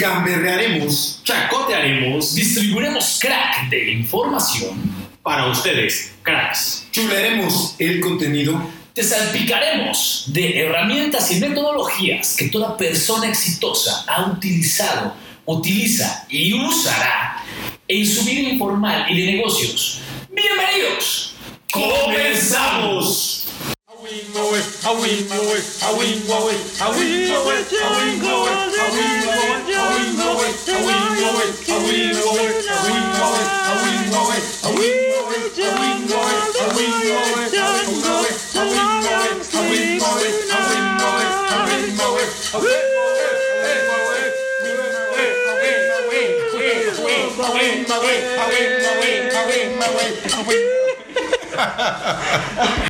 gamberrearemos, chacotearemos, distribuiremos crack de información, para ustedes, cracks. chularemos el contenido Te salpicaremos de herramientas y metodologías que toda persona exitosa ha utilizado, utiliza y usará en su vida informal y de negocios. Bienvenidos. ¡Comenzamos! my way, my way, my way, my way, my way.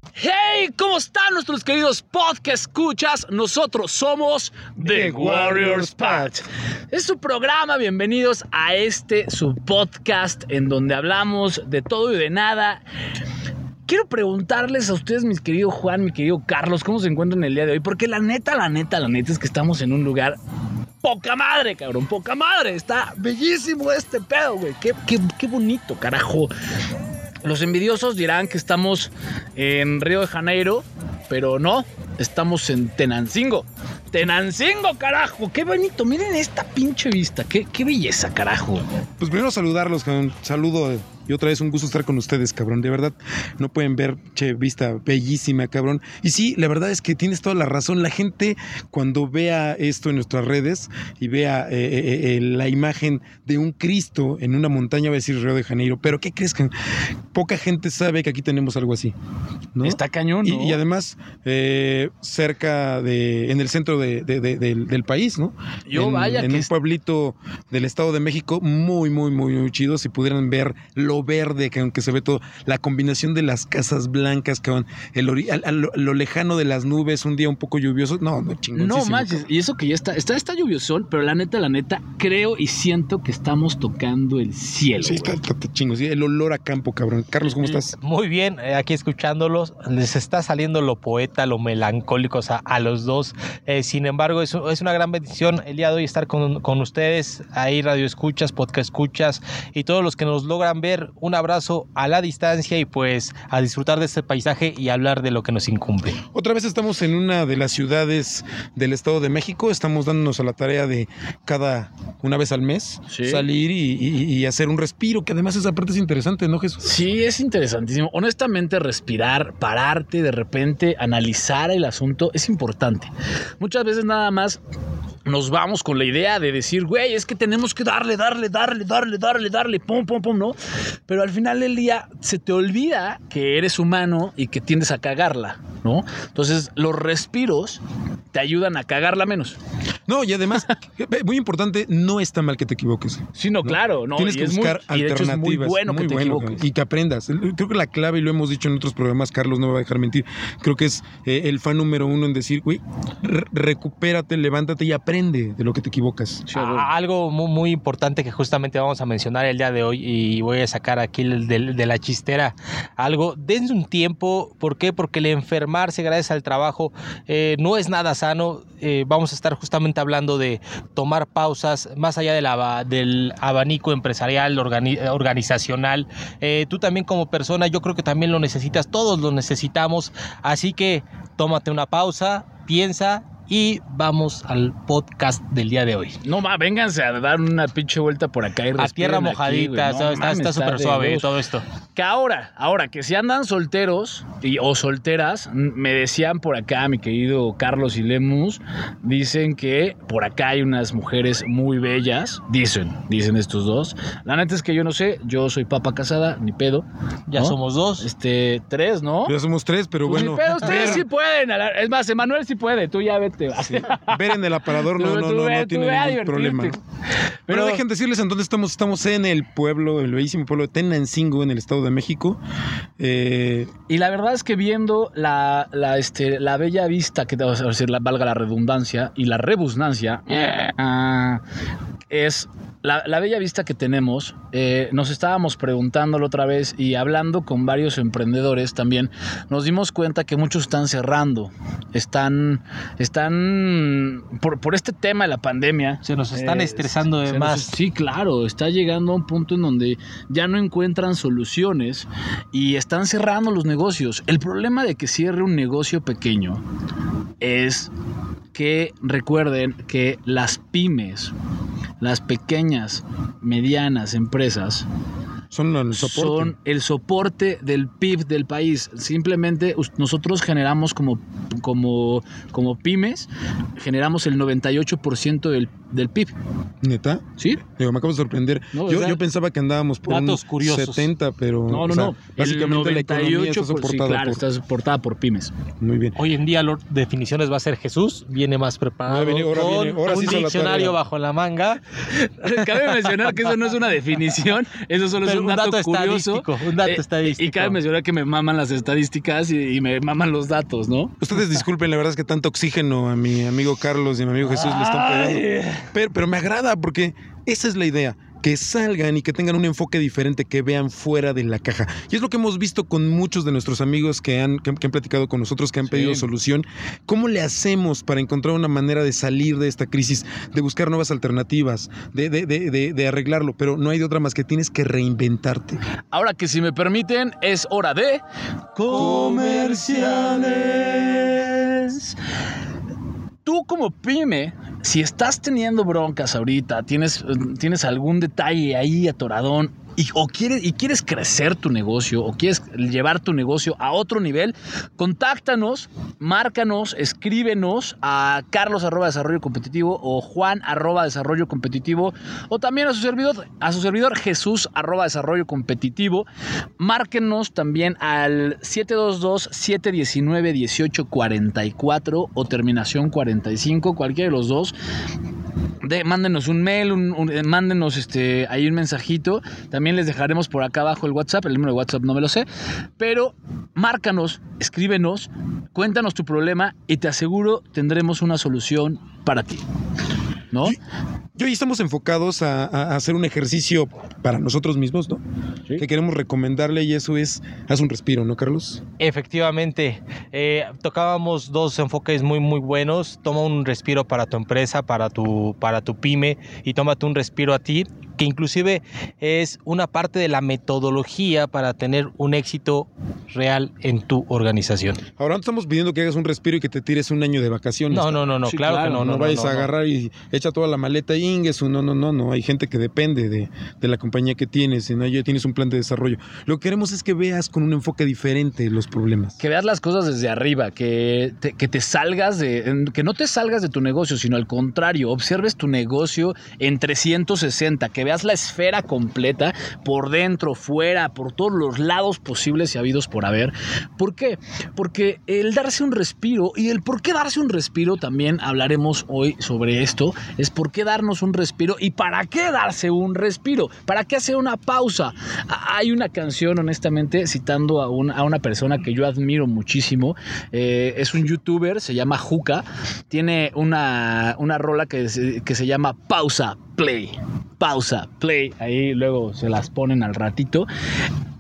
Hey, ¿cómo están nuestros queridos podcast escuchas? Nosotros somos The Warriors Patch. Es su programa, bienvenidos a este su podcast en donde hablamos de todo y de nada. Quiero preguntarles a ustedes, mis queridos Juan, mi querido Carlos, cómo se encuentran el día de hoy, porque la neta, la neta, la neta es que estamos en un lugar poca madre, cabrón, poca madre. Está bellísimo este pedo, güey. Qué, qué, qué bonito, carajo. Los envidiosos dirán que estamos en Río de Janeiro, pero no, estamos en Tenancingo. Tenancingo, carajo, qué bonito. Miren esta pinche vista, qué, qué belleza, carajo. Pues primero saludarlos, cabrón. Saludo y otra vez un gusto estar con ustedes, cabrón. De verdad, no pueden ver, che, vista bellísima, cabrón. Y sí, la verdad es que tienes toda la razón. La gente, cuando vea esto en nuestras redes y vea eh, eh, eh, la imagen de un Cristo en una montaña, va a decir Río de Janeiro. Pero ¿qué crees que poca gente sabe que aquí tenemos algo así? ¿no? Está cañón, Y, ¿no? y además, eh, cerca de, en el centro de- de- de- del, del país, ¿no? Yo en, vaya en que un pueblito del Estado de México, muy, muy, muy, muy chido. Si pudieran ver lo verde, que aunque se ve todo, la combinación de las casas blancas, que el ori- al- al- lo, lo lejano de las nubes, un día un poco lluvioso. No, no. No manches, y eso que ya está, está, está lluviosón, pero la neta, la neta, creo y siento que estamos tocando el cielo. Sí, está, está- está chingo. sí, el olor a campo, cabrón. Carlos, ¿cómo estás? Muy bien, eh, aquí escuchándolos, les está saliendo lo poeta, lo melancólico o sea, a los dos. Eh, sin embargo, es, es una gran bendición el día de hoy estar con, con ustedes, ahí radio escuchas, podcast escuchas y todos los que nos logran ver. Un abrazo a la distancia y pues a disfrutar de este paisaje y hablar de lo que nos incumbe. Otra vez estamos en una de las ciudades del Estado de México. Estamos dándonos a la tarea de cada una vez al mes Sí. salir y, y- y hacer un respiro, que además esa parte es interesante, ¿no, Jesús? Sí, es interesantísimo. Honestamente, respirar, pararte, de repente analizar el asunto es importante. Muchas veces nada más nos vamos con la idea de decir, güey, es que tenemos que darle, darle, darle, darle, darle, darle, pum, pum, pum, ¿no? Pero al final del día se te olvida que eres humano y que tiendes a cagarla, ¿no? Entonces, los respiros te ayudan a cagarla menos. No, y además, muy importante, no está mal que te equivoques. Sí, no, claro, no. Tienes y que muy- buscar y de hecho alternativas. es muy bueno que te equivoques. Y que aprendas. Creo que la clave, y lo hemos dicho en otros programas, Carlos no me va a dejar mentir, creo que es eh, el fan número uno en decir, güey, re- recupérate, levántate y aprende de lo que te equivocas. Sí, güey. A- Algo muy, muy importante que justamente vamos a mencionar el día de hoy y voy a sacar aquí el del- de, la chistera algo. Dense un tiempo, ¿por qué? Porque el enfermarse gracias al trabajo eh, no es nada sano. Eh, vamos a estar justamente hablando de tomar pausas más allá de la- del abanico empresarial, organi- organizacional. Eh, tú también como persona, yo creo que también lo necesitas, todos lo necesitamos. Así que tómate una pausa, piensa y vamos al podcast del día de hoy. No, va, vénganse a dar una pinche vuelta por acá y A tierra aquí, mojadita. No está- está mames, está súper suave todo esto. Que ahora, ahora, que si andan solteros y, o solteras, me decían por acá, mi querido Carlos y Lemus, dicen que por acá hay unas mujeres muy bellas. Dicen, dicen estos dos. La neta es que yo no sé, yo soy papa casada, ni pedo. Ya ¿no? somos dos. Este, tres, ¿no? Ya somos tres, pero Pues bueno. ni pedo, ustedes sí pueden. Es más, Emanuel sí puede, tú ya vete. Sí, ver en el aparador no, Tú- no, tú no, ve- no tiene ningún problema. Pero Pero- dejen decirles en dónde estamos. Estamos en el pueblo, el bellísimo pueblo de Tenancingo, en el Estado de México. Eh, Y la verdad es que viendo la, la, este, la bella vista, que o sea, valga la redundancia y la rebusnancia, ah, es la, la bella vista que tenemos, eh, nos estábamos preguntándolo otra vez y hablando con varios emprendedores también, nos dimos cuenta que muchos están cerrando, están, están por, por este tema de la pandemia. Se nos están eh, estresando de nos- más. sí, claro, está llegando a un punto en donde ya no encuentran soluciones y están cerrando los negocios. El problema de que cierre un negocio pequeño es que recuerden que las pymes, las pequeñas, medianas empresas, Son el soporte. son el soporte del PIB del país. Simplemente nosotros generamos como, como, como pymes, generamos el 98% del, del PIB. ¿Neta? ¿Sí? Digo, me acabo de sorprender. No, yo, o sea, yo pensaba que andábamos por datos un curiosos. 70, pero. No, no, o sea, no. Básicamente la economía está por- sí, soportada claro, por. está soportada por pymes. Muy bien. Hoy en día, Lord, definiciones va a ser Jesús, viene más preparado. Ahora viene- ahora con viene- ahora un sí la diccionario tarea. bajo la manga. Cabe mencionar que eso no es una definición, eso solo es un un dato, dato curioso. estadístico, un dato Eh, estadístico. Y cabe mencionar que me maman las estadísticas y, y me maman los datos, ¿no? Ustedes disculpen, la verdad es que tanto oxígeno a mi amigo Carlos y a mi amigo Jesús le están pegando. Pero, pero me agrada porque esa es la idea. Que salgan y que tengan un enfoque diferente, que vean fuera de la caja. Y es lo que hemos visto con muchos de nuestros amigos que han, que, han- que han platicado con nosotros, que han Sí. pedido solución. ¿Cómo le hacemos para encontrar una manera de salir de esta crisis, de buscar nuevas alternativas, de, de- de- de- de arreglarlo? Pero no hay de otra más que tienes que reinventarte. Ahora que si me permiten, es hora de comerciales. Tú como pyme, si estás teniendo broncas ahorita, tienes, tienes algún detalle ahí atoradón y, o quieres, crecer tu negocio o quieres llevar tu negocio a otro nivel, contáctanos, márcanos, escríbenos a carlos arroba desarrollo competitivo o juan arroba desarrollo competitivo o también a su servidor, a su servidor jesús arroba desarrollo competitivo. Márquenos también al 722-719-1844 o terminación 45, cualquiera de los dos. De, mándenos un mail, un- eh, mándenos este, ahí un mensajito. También les dejaremos por acá abajo el WhatsApp. El número de WhatsApp no me lo sé. Pero márcanos, escríbenos, cuéntanos tu problema y te aseguro tendremos una solución para ti. ¿No? Y hoy estamos enfocados a, a hacer un ejercicio para nosotros mismos, ¿no? Sí. Que queremos recomendarle y eso es, haz un respiro, ¿no, Carlos? Efectivamente, eh, tocábamos dos enfoques muy muy buenos. Toma un respiro para tu empresa, para tu, para tu pyme y tómate un respiro a ti, que inclusive es una parte de la metodología para tener un éxito real en tu organización. Ahora no estamos pidiendo que hagas un respiro y que te tires un año de vacaciones. No, no, no, no, Sí, claro, claro, que no, No, no, no, vayas no, a no. agarrar y echa toda la maleta y ingues, no, no, no, no. Hay gente que depende de, de la compañía que tienes, y no ya tienes un plan de desarrollo. Lo que queremos es que veas con un enfoque diferente los problemas. Que veas las cosas desde arriba, que te, que te salgas de. en- que no te salgas de tu negocio, sino al contrario, observes tu negocio en 360, que veas la esfera completa, por dentro, fuera, por todos los lados posibles y habidos por haber. ¿Por qué? Porque el darse un respiro y el por qué darse un respiro, también hablaremos hoy sobre esto, es por qué darnos un respiro y para qué darse un respiro, para qué hacer una pausa. A- Hay una canción, honestamente, citando a, un- a una persona que yo admiro muchísimo, eh, es un youtuber, se llama Juca, tiene una, una rola que que se llama Pausa, Play. Pausa, play, ahí luego se las ponen al ratito.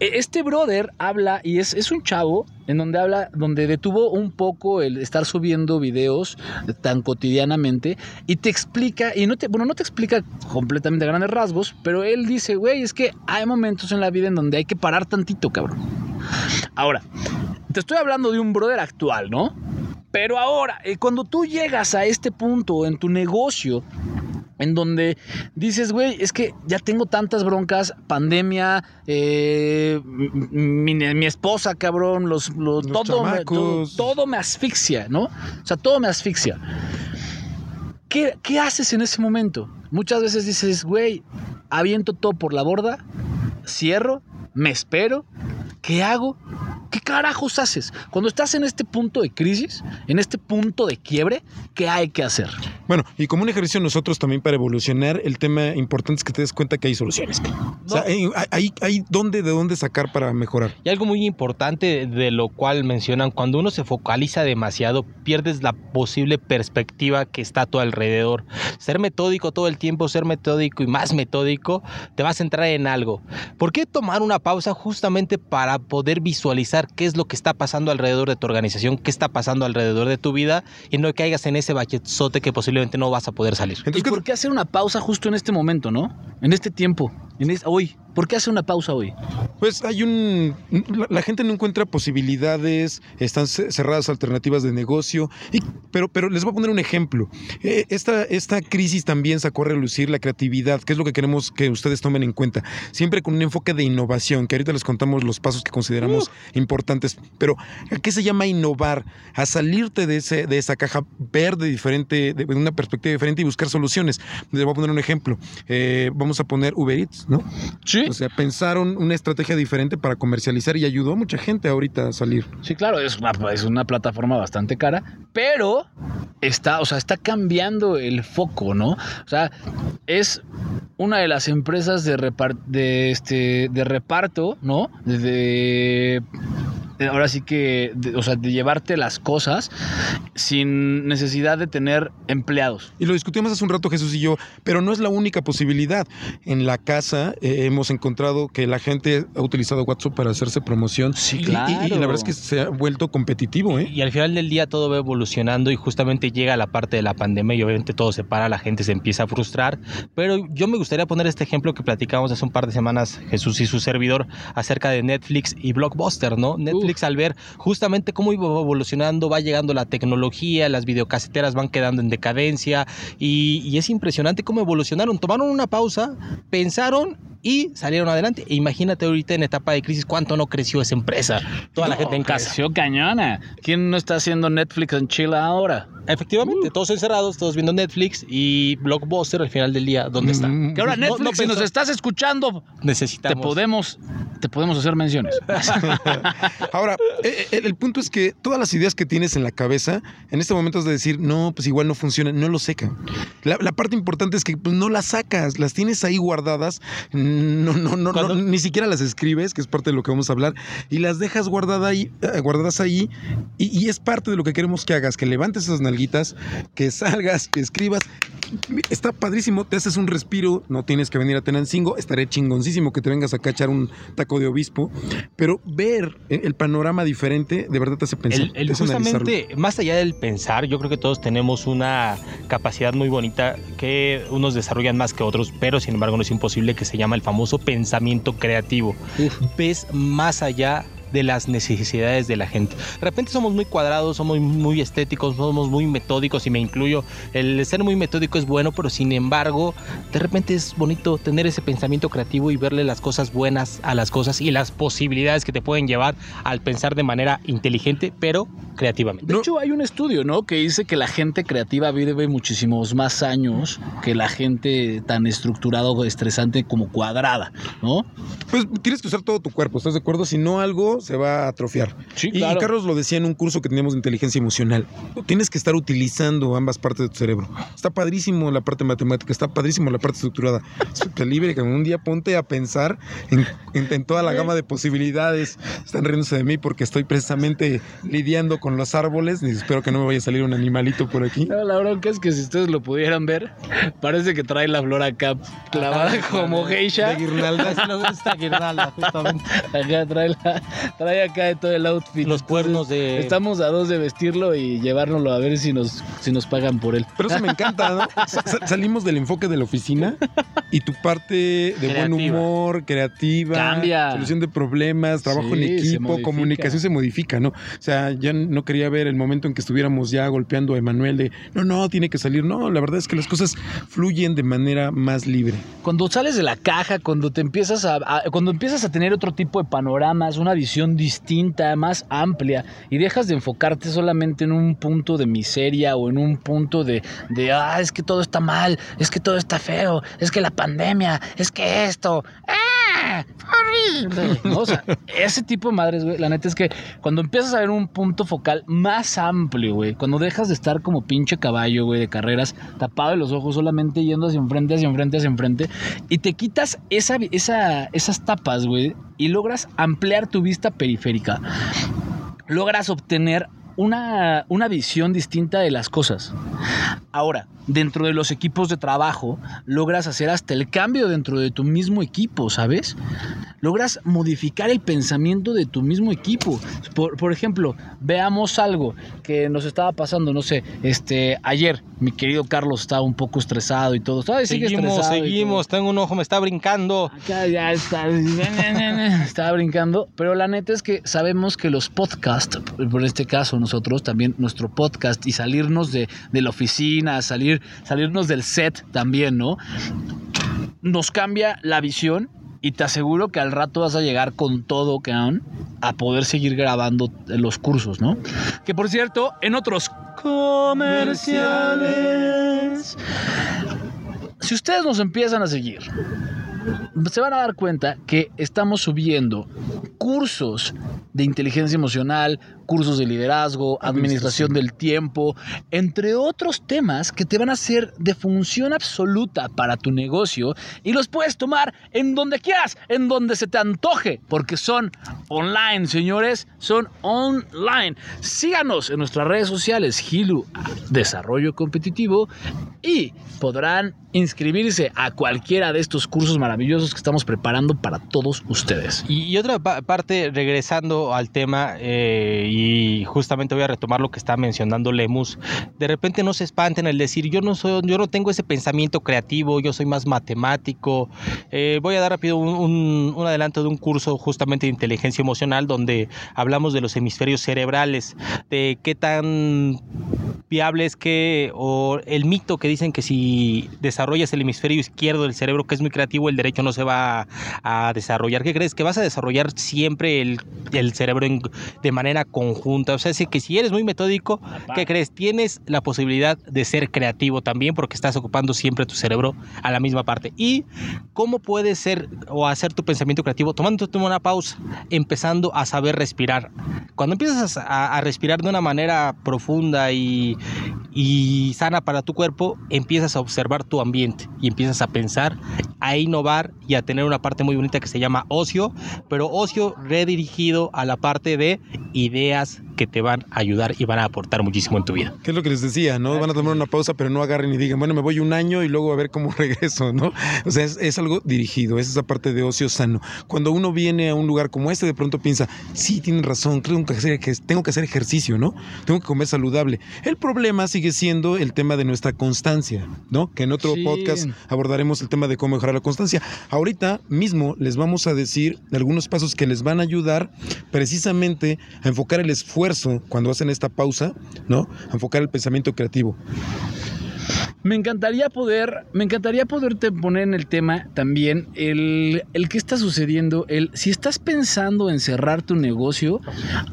E- Este brother habla, y es, es un chavo, en donde habla, donde detuvo un poco el estar subiendo videos tan cotidianamente y te explica, y no te, bueno, no te explica completamente a grandes rasgos, pero él dice, güey, es que hay momentos en la vida en donde hay que parar tantito, cabrón. Ahora, te estoy hablando de un brother actual, ¿no? Pero ahora, eh, cuando tú llegas a este punto en tu negocio, en donde dices, güey, es que ya tengo tantas broncas, pandemia, eh, mi, mi esposa, cabrón, los, los- Los todo, me, todo me asfixia, ¿no? O sea, todo me asfixia. ¿Qué, qué haces en ese momento? Muchas veces dices, güey, aviento todo por la borda, cierro, me espero, ¿qué hago? ¿Qué carajos haces? Cuando estás en este punto de crisis, en este punto de quiebre, ¿qué hay que hacer? Bueno, y como un ejercicio nosotros también para evolucionar, el tema importante es que te des cuenta que hay soluciones. O sea, hay, hay, hay dónde, de dónde sacar para mejorar. Y algo muy importante de lo cual mencionan, cuando uno se focaliza demasiado, pierdes la posible perspectiva que está a tu alrededor. Ser metódico todo el tiempo, ser metódico y más metódico, te vas a centrar en algo. ¿Por qué tomar una pausa justamente para poder visualizar qué es lo que está pasando alrededor de tu organización, qué está pasando alrededor de tu vida y no caigas en ese bachezote que posiblemente no vas a poder salir? ¿Y por qué hacer una pausa justo en este momento, no? En este tiempo, en es- hoy. ¿Por qué hacer una pausa hoy? Pues hay un... La, la gente no encuentra posibilidades, están ce- cerradas alternativas de negocio, y- pero, pero les voy a poner un ejemplo. Eh, esta, esta crisis también sacó a relucir la creatividad, que es lo que queremos que ustedes tomen en cuenta, siempre con un enfoque de innovación, que ahorita les contamos los pasos que consideramos importantes, pero ¿a qué se llama innovar? A salirte de, ese, de esa caja, ver de diferente, de una perspectiva diferente y buscar soluciones. Les voy a poner un ejemplo. Eh, vamos a poner Uber Eats, ¿no? Sí. O sea, pensaron una estrategia diferente para comercializar y ayudó a mucha gente ahorita a salir. Sí, claro, es una, es una plataforma bastante cara, pero está, o sea, está cambiando el foco, ¿no? O sea, es una de las empresas de, de, este, de reparto, ¿no? De- ahora sí que, de- o sea, de llevarte las cosas sin necesidad de tener empleados. Y lo discutimos hace un rato Jesús y yo, pero no es la única posibilidad. En la casa eh, hemos encontrado que la gente ha utilizado WhatsApp para hacerse promoción. Sí, Y- y- claro. Y, la verdad es que se ha vuelto competitivo, ¿eh? Y al final del día todo va evolucionando y justamente llega la parte de la pandemia y obviamente todo se para, la gente se empieza a frustrar. Pero yo me gustaría poner este ejemplo que platicamos hace un par de semanas Jesús y su servidor acerca de Netflix y Blockbuster, ¿no? Netflix al ver justamente cómo iba evolucionando, va llegando la tecnología, las videocaseteras van quedando en decadencia y, y es impresionante cómo evolucionaron. Tomaron una pausa, pensaron y salieron adelante. E imagínate ahorita en etapa de crisis cuánto no creció esa empresa, toda la gente en casa. creció cañona. ¿Quién no está haciendo Netflix en Chile ahora? Efectivamente, todos encerrados, todos viendo Netflix y Blockbuster al final del día, ¿dónde está? Mm, Que ahora No- no Netflix, si nos estás escuchando, te Necesitamos. podemos, te podemos hacer menciones. Ahora, eh, eh, el punto es que todas las ideas que tienes en la cabeza, en este momento es de decir, no, pues igual no funciona, no lo seca. La, la parte importante es que pues, no las sacas, las tienes ahí guardadas, no, no, no, no, ni siquiera las escribes, que es parte de lo que vamos a hablar, y las dejas guardada ahí, eh, guardadas ahí, y, y es parte de lo que queremos que hagas, que levantes esas nalguitas, que salgas, que escribas. Está padrísimo, te haces un respiro, no tienes que venir a Tenancingo, estaré chingoncísimo que te vengas acá a echar un taco de obispo, pero ver eh, el panorama diferente de verdad te hace pensar. El, el te hace analizarlo. justamente, más allá del pensar, yo creo que todos tenemos una capacidad muy bonita que unos desarrollan más que otros, pero sin embargo no es imposible que se llama el famoso pensamiento creativo. Ves más allá de las necesidades de la gente. De repente somos muy cuadrados, somos muy estéticos, somos muy metódicos y me incluyo. El ser muy metódico es bueno, pero sin embargo, de repente es bonito tener ese pensamiento creativo y verle las cosas buenas a las cosas y las posibilidades que te pueden llevar al pensar de manera inteligente, pero creativamente. De hecho, hay un estudio, ¿no? Que dice que la gente creativa vive muchísimos más años que la gente tan estructurada o estresante como cuadrada, ¿no? Pues tienes que usar todo tu cuerpo, ¿estás de acuerdo? Si no, algo se va a atrofiar. Sí, Y, y Carlos lo decía en un curso que teníamos de inteligencia emocional. Tienes que estar utilizando ambas partes de tu cerebro. Está padrísimo la parte matemática, está padrísimo la parte estructurada. Súper libre, que un día ponte a pensar en, en- en toda la gama de posibilidades. Están riéndose de mí porque estoy precisamente lidiando con los árboles. Y espero que no me vaya a salir un animalito por aquí. No, la bronca es que si ustedes lo pudieran ver, parece que trae la flor acá clavada como geisha. De guirnalda. Nos gusta guirnalda, justamente. Acá trae, la- trae acá todo el outfit. Los cuernos de... Estamos a dos de vestirlo y llevárnoslo a ver si nos, si nos pagan por él. Pero eso me encanta, ¿no? Sa- sa- salimos del enfoque de la oficina y tu parte de buen humor, creativa, Cambia. solución de problemas, trabajo Sí, en equipo, comunicación se modifica, ¿no? O sea, ya no quería ver el momento en que estuviéramos ya golpeando a Emanuel de, no, no, tiene que salir. No, la verdad es que las cosas fluyen de manera más libre. Cuando sales de la caja, cuando te empiezas a, a- cuando empiezas a tener otro tipo de panoramas, una visión distinta, más amplia, y dejas de enfocarte solamente en un punto de miseria o en un punto de, de ah, es que todo está mal, es que todo está feo, es que la pandemia, es que esto. ¡ah! O sea, ese tipo de madres, güey, la neta es que cuando empiezas a ver un punto focal más amplio, güey, cuando dejas de estar como pinche caballo, güey, de carreras, tapado de los ojos, solamente yendo hacia enfrente, hacia enfrente, hacia enfrente, y te quitas esa, esa, esas tapas, güey, y logras ampliar tu vista periférica, logras obtener una, una visión distinta de las cosas. Ahora, dentro de los equipos de trabajo, logras hacer hasta el cambio dentro de tu mismo equipo, ¿sabes? Logras modificar el pensamiento de tu mismo equipo. Por, por ejemplo, veamos algo que nos estaba pasando, no sé, este, ayer mi querido Carlos estaba un poco estresado y todo. Sigue Seguimos, seguimos. Tengo un ojo, me está brincando. Acá ya está, estaba brincando, pero la neta es que sabemos que los podcasts, por este caso nosotros también nuestro podcast y salirnos de, de la oficina, salir, salirnos del set también, ¿no? Nos cambia la visión y te aseguro que al rato vas a llegar con todo, cabrón, a poder seguir grabando los cursos, ¿no? Que por cierto, en otros comerciales, si ustedes nos empiezan a seguir, se van a dar cuenta que estamos subiendo cursos de inteligencia emocional, cursos de liderazgo, administración del tiempo, entre otros temas que te van a ser de función absoluta para tu negocio y los puedes tomar en donde quieras, en donde se te antoje, porque son online, señores, son online. Síganos en nuestras redes sociales, Gilu Desarrollo Competitivo, y podrán inscribirse a cualquiera de estos cursos maravillosos que estamos preparando para todos ustedes. Y, y otra pa- parte, regresando al tema, eh, y justamente voy a retomar lo que está mencionando Lemus, de repente no se espanten el decir, yo no, soy, yo no tengo ese pensamiento creativo, yo soy más matemático. Eh, voy a dar rápido un, un- adelanto de un curso justamente de inteligencia emocional donde hablamos de los hemisferios cerebrales, de qué tan viable es que, o el mito que dicen que si desarrollas el hemisferio izquierdo del cerebro, que es muy creativo, el derecho no se va a, desarrollar. ¿Qué crees? Que vas a desarrollar siempre el, el cerebro de manera conjunta. O sea, es que si eres muy metódico, ¿qué crees? Tienes la posibilidad de ser creativo también porque estás ocupando siempre tu cerebro a la misma parte. ¿Y cómo puedes ser o hacer tu pensamiento creativo? Tomándote una pausa, empezando a saber respirar. Cuando empiezas a, a respirar de una manera profunda y, y sana para tu cuerpo, empiezas a observar tu ambiente y empiezas a pensar, a innovar y a tener una parte muy bonita que se llama ocio, pero ocio redirigido a la parte de ideas que te van a ayudar y van a aportar muchísimo en tu vida. ¿Qué es lo que les decía? ¿no? Van a tomar una pausa, pero no agarren y digan, bueno, me voy un año y luego a ver cómo regreso, ¿no? O sea, es, es algo dirigido, es esa parte de ocio sano. Cuando uno viene a un lugar como este, de pronto piensa, sí, tienen razón, creo que hacer, que tengo que hacer ejercicio, ¿no? Tengo que comer saludable. El problema sigue siendo el tema de nuestra constancia, ¿no? Que en otro Sí. podcast abordaremos el tema de cómo mejorar la constancia. Ahorita mismo les vamos a decir algunos pasos que les van a ayudar precisamente a enfocar el esfuerzo cuando hacen esta pausa, ¿no? Enfocar el pensamiento creativo. Me encantaría poder, me encantaría poderte poner en el tema también el, el qué está sucediendo, el si estás pensando en cerrar tu negocio,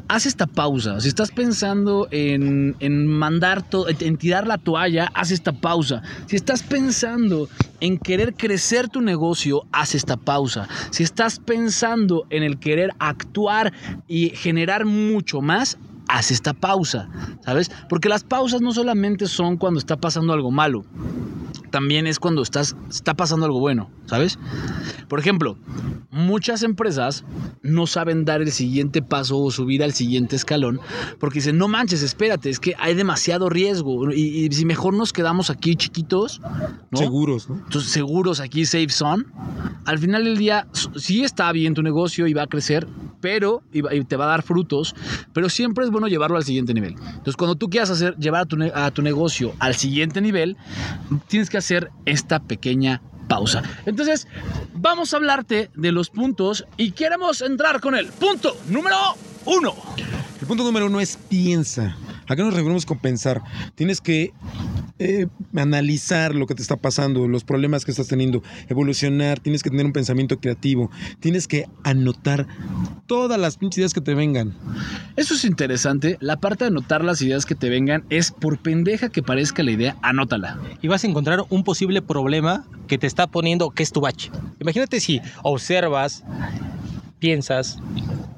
haz esta pausa. Si estás pensando en, en mandar to- en tirar la toalla, haz esta pausa. Si estás pensando en querer crecer tu negocio, haz esta pausa. Si estás pensando en el querer actuar y generar mucho más, haz esta pausa, ¿sabes? Porque las pausas no solamente son cuando está pasando algo malo, también es cuando estás, está pasando algo bueno, ¿sabes? Por ejemplo, muchas empresas no saben dar el siguiente paso o subir al siguiente escalón porque dicen, no manches, espérate, es que hay demasiado riesgo y, y si mejor nos quedamos aquí chiquitos, ¿no? Seguros, ¿no? Entonces, seguros aquí, safe zone. Al final del día, sí está bien tu negocio y va a crecer, pero y te va a dar frutos, pero siempre es bueno llevarlo al siguiente nivel. Entonces, cuando tú quieras hacer, llevar a tu, a tu negocio al siguiente nivel, tienes que hacer esta pequeña pausa. Entonces, vamos a hablarte de los puntos y queremos entrar con el punto número uno. El punto número uno es piensa. ¿A qué nos referimos con pensar? Tienes que eh, analizar lo que te está pasando, los problemas que estás teniendo, evolucionar, tienes que tener un pensamiento creativo, tienes que anotar todas las pinches ideas que te vengan. Eso es interesante. La parte de anotar las ideas que te vengan es por pendeja que parezca la idea, anótala. y vas a encontrar un posible problema que te está poniendo que es tu bache. Imagínate si observas, piensas,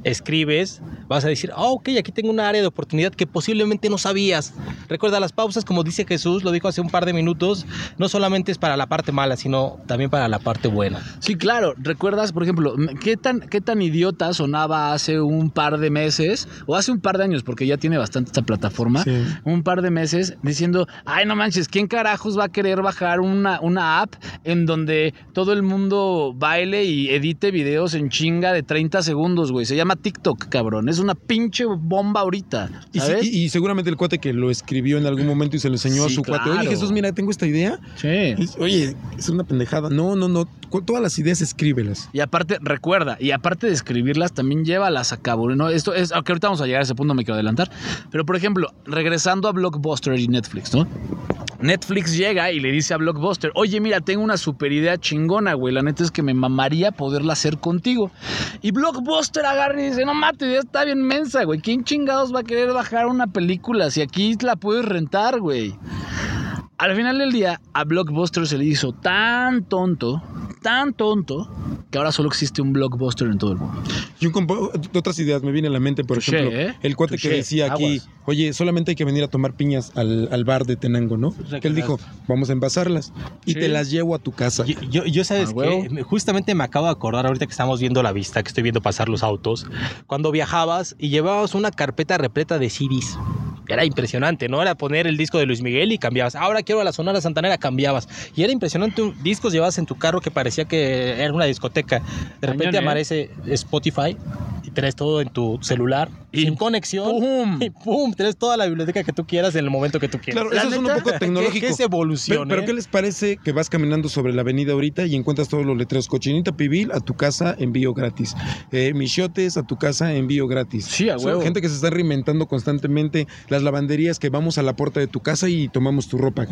escribes, vas a decir, ah, ok, aquí tengo una área de oportunidad que posiblemente no sabías. Recuerda las pausas, como dice Jesús, lo dijo hace un par de minutos, no solamente es para la parte mala, sino también para la parte buena. Sí, claro. ¿Recuerdas, por ejemplo, qué tan, qué tan idiota sonaba hace un par de meses, o hace un par de años, porque ya tiene bastante esta plataforma, Sí. un par de meses diciendo, ay, no manches, ¿quién carajos va a querer bajar una, una app en donde todo el mundo baile y edite videos en chinga de 30 segundos, güey? Se llama TikTok, cabrón. Es una pinche bomba ahorita. ¿sabes? y- y seguramente el cuate que lo escribió en algún momento y se lo enseñó Sí, a su cuate, claro. oye Jesús, mira, tengo esta idea. Sí. Oye, es una pendejada. No, no, no. Todas las ideas escríbelas. Y aparte, recuerda, y aparte de escribirlas, también llévalas a cabo. ¿no? Esto es, aunque ahorita vamos a llegar a ese punto, me quiero adelantar. Pero, por ejemplo, regresando a Blockbuster y Netflix, ¿no? Netflix llega y le dice a Blockbuster, oye, mira, tengo una super idea chingona, güey. La neta es que me mamaría poderla hacer contigo. Y Blockbuster agarra y dice, no mate, idea está bien mensa, güey. ¿Quién chingados va a querer bajar una película si aquí la puedes rentar, güey? Al final del día, a Blockbuster se le hizo tan tonto, tan tonto, que ahora solo existe un Blockbuster en todo el mundo. Y un otras ideas me viene a la mente, por Touché, ejemplo, ¿eh? el cuate que Touché, decía aquí, aguas. oye, solamente hay que venir a tomar piñas al, al bar de Tenango, ¿no? Que él dijo, vamos a envasarlas y Sí. te las llevo a tu casa. Yo, yo, yo sabes Ah, que justamente me acabo de acordar ahorita que estamos viendo la vista, que estoy viendo pasar los autos, cuando viajabas y llevabas una carpeta repleta de CDs. Era impresionante, ¿no? Era poner el disco de Luis Miguel y cambiabas. Ahora quiero a la Sonora Santanera, cambiabas. Y era impresionante, discos llevabas en tu carro que parecía que era una discoteca. De repente Cañón, ¿eh? aparece Spotify y tenés todo en tu celular, Y sin conexión. ¡pum! Y pum, tenés toda la biblioteca que tú quieras en el momento que tú quieras. Claro, La eso es un poco ¿Qué, tecnológico. qué es evolución? Pero, pero eh? ¿qué les parece que vas caminando sobre la avenida ahorita y encuentras todos los letreros? Cochinita pibil a tu casa, envío gratis. Eh, michotes a tu casa, envío gratis. Sí, a Son huevo. gente que se está reinventando constantemente. Las lavanderías que vamos a la puerta de tu casa y tomamos tu ropa.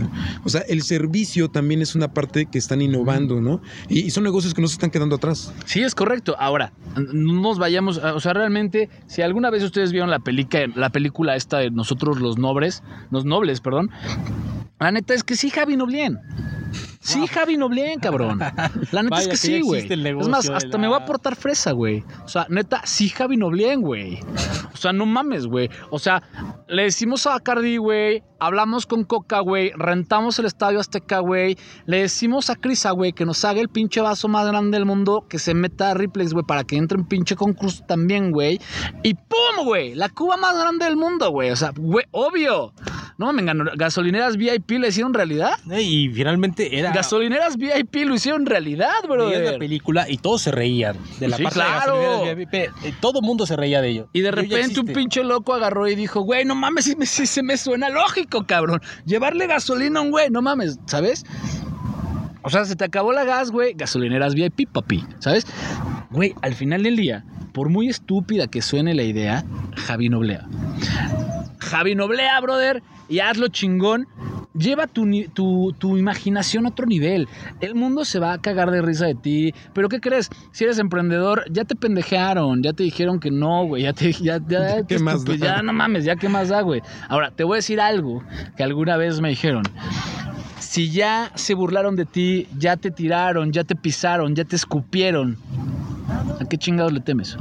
O sea, el servicio también es una parte que están innovando, ¿no? Y, son negocios que no se están quedando atrás. Sí, es correcto. Ahora, no nos vayamos, o sea, realmente, si alguna vez ustedes vieron la, pelica, la película esta de nosotros los nobles, los nobles, perdón, la neta es que sí, Javi Noblien. Sí, Javi Noblien, cabrón. La neta Vaya es que que sí, güey. Es más, hasta la- me voy a portar fresa, güey. O sea, neta, sí, Javi Noblien, güey. O sea, no mames, güey. O sea, le decimos a Cardi, güey, hablamos con Coca, güey, rentamos el estadio Azteca, güey, le decimos a Crisa, güey, que nos haga el pinche vaso más grande del mundo, que se meta a Riplex, güey, para que entre un pinche concurso también, güey. Y ¡pum, güey! La cuba más grande del mundo, güey. O sea, güey, obvio. No mames, ganó- gasolineras VIP le hicieron realidad. Y finalmente era... Gasolineras VIP lo hicieron realidad, bro. Veías la película y todos se reían de la Sí, parte claro. de gasolineras VIP. Eh, Todo mundo se reía de ello. Y de repente un pinche loco agarró y dijo, güey, no mames, me- sí se me suena lógico, cabrón. Llevarle gasolina a un güey, no mames, ¿sabes? O sea, se te acabó la gas, güey, gasolineras VIP, papi, ¿sabes? Güey, al final del día, por muy estúpida que suene la idea, Javi Noblea. Javi Noblea, brother, y hazlo chingón. Lleva tu, tu, tu imaginación a otro nivel. El mundo se va a cagar de risa de ti. Pero ¿qué crees? Si eres emprendedor, ya te pendejearon, ya te dijeron que no, güey. Ya te. Ya, ya, ¿Qué más da? Ya no mames, ya qué más da, güey. Ahora, te voy a decir algo que alguna vez me dijeron. Si ya se burlaron de ti, ya te tiraron, ya te pisaron, ya te escupieron, ¿a qué chingados le temes?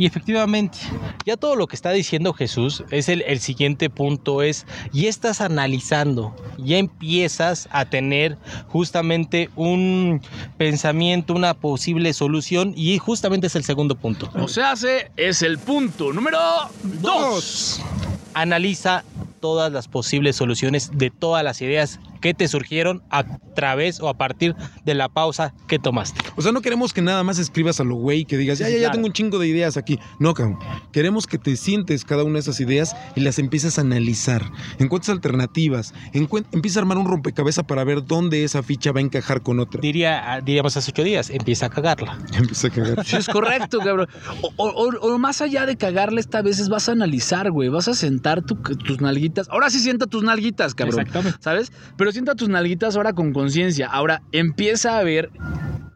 Y efectivamente, ya todo lo que está diciendo Jesús es el, el siguiente punto, es, ya estás analizando, ya empiezas a tener justamente un pensamiento, una posible solución y justamente es el segundo punto. O sea, se es el punto número dos. Analiza todas las posibles soluciones de todas las ideas que te surgieron a través o a partir de la pausa que tomaste. O sea, no queremos que nada más escribas a lo güey que digas, ya, ya, ya Claro. tengo un chingo de ideas aquí. No, cabrón. Queremos que te sientes cada una de esas ideas y las empieces a analizar. Encuentres alternativas. encuen- empieza a armar un rompecabezas para ver dónde esa ficha va a encajar con otra. Diría, diríamos hace ocho días, empieza a cagarla. Empieza a cagar. Sí, es correcto, cabrón. O, o- o- o más allá de cagarle esta vez es vas a analizar, güey. Vas a sentar tu- tus nalguitas. Ahora sí sienta tus nalguitas, cabrón. Exactamente. ¿Sabes? Pero sienta tus nalguitas ahora con conciencia. Ahora empieza a ver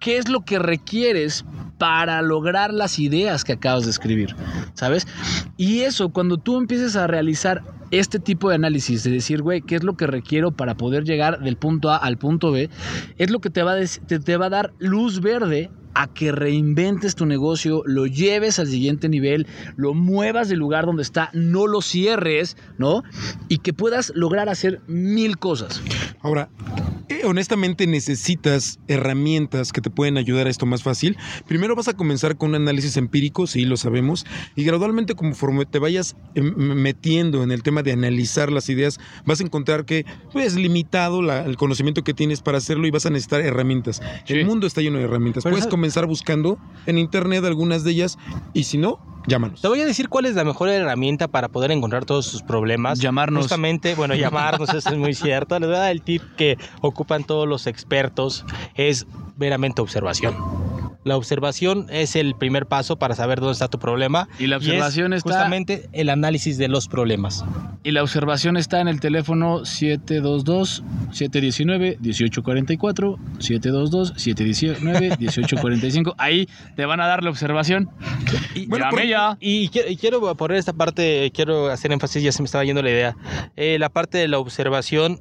qué es lo que requieres para lograr las ideas que acabas de escribir, ¿sabes? Y eso, cuando tú empieces a realizar este tipo de análisis, de decir, güey, ¿qué es lo que requiero para poder llegar del punto A al punto B? Es lo que te va a, te va a dar luz verde a que reinventes tu negocio, lo lleves al siguiente nivel, lo muevas del lugar donde está, no lo cierres, ¿no? Y que puedas lograr hacer mil cosas. Ahora, eh, honestamente necesitas herramientas que te pueden ayudar a esto más fácil. Primero vas a comenzar con un análisis empírico, sí, lo sabemos, y gradualmente conforme te vayas em, metiendo en el tema de analizar las ideas, vas a encontrar que pues, es limitado la- el conocimiento que tienes para hacerlo y vas a necesitar herramientas. Sí. El mundo está lleno de herramientas. Pero Puedes esa- comenzar buscando en internet algunas de ellas y si no, llámanos. Te voy a decir cuál es la mejor herramienta para poder encontrar todos sus problemas. Llamarnos. Justamente, bueno, llamarnos, eso es muy cierto. Les voy a dar el tip que ocupan todos los expertos, es meramente observación. La observación es el primer paso para saber dónde está tu problema. Y la es observación está- justamente el análisis de los problemas. Y la observación está en el teléfono 722-719-1844, 722-719-1845. Ahí te van a dar la observación. Y Bueno, por- ya. Y, qui- y quiero poner esta parte, quiero hacer énfasis, ya se me estaba yendo la idea. Eh, la parte de la observación